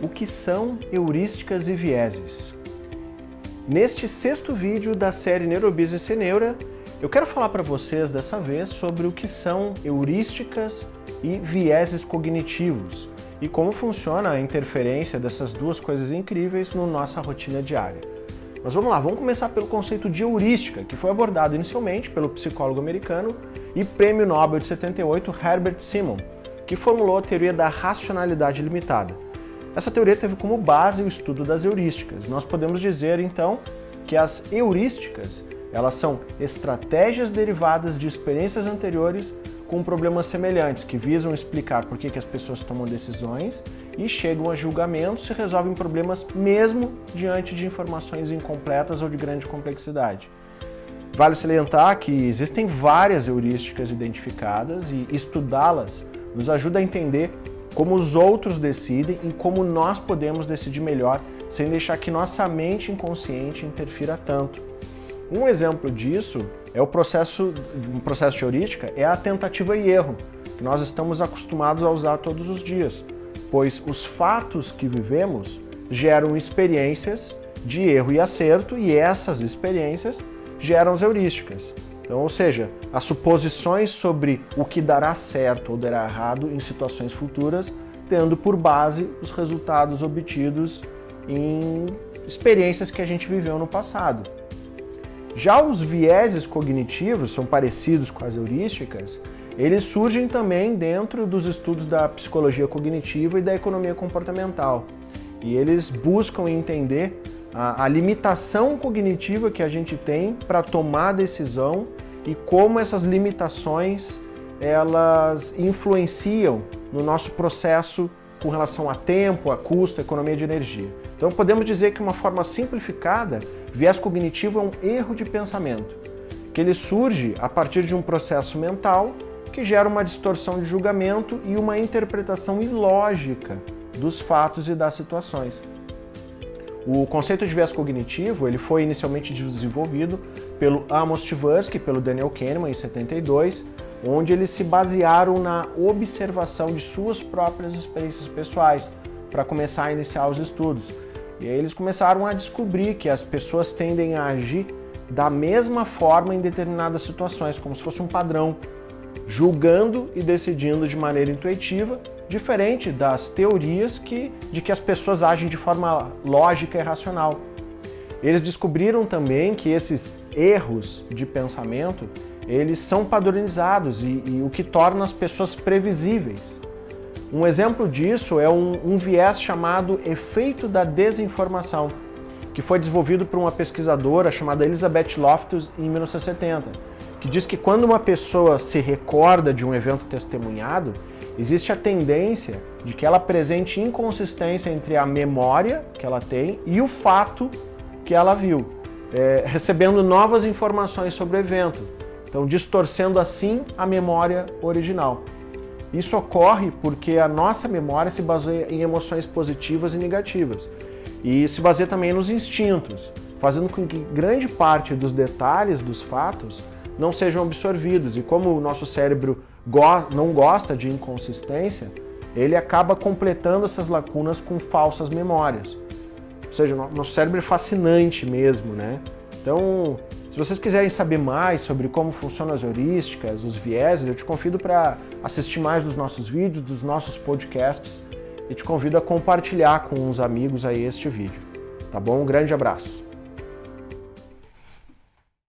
o que são heurísticas e vieses. Neste sexto vídeo da série Neurobusiness e Neura, eu quero falar para vocês dessa vez sobre o que são heurísticas e vieses cognitivos e como funciona a interferência dessas duas coisas incríveis na nossa rotina diária. Mas vamos lá, vamos começar pelo conceito de heurística, que foi abordado inicialmente pelo psicólogo americano e prêmio Nobel de 78 Herbert Simon, que formulou a teoria da racionalidade limitada. Essa teoria teve como base o estudo das heurísticas. Nós podemos dizer então que as heurísticas, elas são estratégias derivadas de experiências anteriores com problemas semelhantes, que visam explicar por que, que as pessoas tomam decisões e chegam a julgamentos e resolvem problemas mesmo diante de informações incompletas ou de grande complexidade. Vale salientar que existem várias heurísticas identificadas e estudá-las nos ajuda a entender como os outros decidem e como nós podemos decidir melhor sem deixar que nossa mente inconsciente interfira tanto. Um exemplo disso é o processo, um processo de heurística, é a tentativa e erro, que nós estamos acostumados a usar todos os dias, pois os fatos que vivemos geram experiências de erro e acerto e essas experiências geram as heurísticas. Então, ou seja, as suposições sobre o que dará certo ou dará errado em situações futuras, tendo por base os resultados obtidos em experiências que a gente viveu no passado. Já os vieses cognitivos são parecidos com as heurísticas, eles surgem também dentro dos estudos da psicologia cognitiva e da economia comportamental. E eles buscam entender a, a limitação cognitiva que a gente tem para tomar decisão e como essas limitações elas influenciam no nosso processo com relação a tempo, a custo, a economia de energia. Então podemos dizer que uma forma simplificada, viés cognitivo é um erro de pensamento, que ele surge a partir de um processo mental que gera uma distorção de julgamento e uma interpretação ilógica dos fatos e das situações. O conceito de viés cognitivo ele foi inicialmente desenvolvido pelo Amos Tversky, pelo Daniel Kahneman em 72, onde eles se basearam na observação de suas próprias experiências pessoais para começar a iniciar os estudos. E aí eles começaram a descobrir que as pessoas tendem a agir da mesma forma em determinadas situações, como se fosse um padrão, julgando e decidindo de maneira intuitiva diferente das teorias que, de que as pessoas agem de forma lógica e racional. Eles descobriram também que esses erros de pensamento eles são padronizados e, e o que torna as pessoas previsíveis. Um exemplo disso é um, um viés chamado efeito da desinformação, que foi desenvolvido por uma pesquisadora chamada Elizabeth Loftus em 1970, que diz que quando uma pessoa se recorda de um evento testemunhado, existe a tendência de que ela apresente inconsistência entre a memória que ela tem e o fato que ela viu, é, recebendo novas informações sobre o evento, então distorcendo assim a memória original. Isso ocorre porque a nossa memória se baseia em emoções positivas e negativas e se baseia também nos instintos, fazendo com que grande parte dos detalhes dos fatos não sejam absorvidos. E como o nosso cérebro go não gosta de inconsistência, ele acaba completando essas lacunas com falsas memórias. Ou seja, nosso cérebro é fascinante mesmo, né? Então, se vocês quiserem saber mais sobre como funcionam as heurísticas, os vieses, eu te convido para assistir mais dos nossos vídeos, dos nossos podcasts e te convido a compartilhar com os amigos aí este vídeo. Tá bom? Um grande abraço.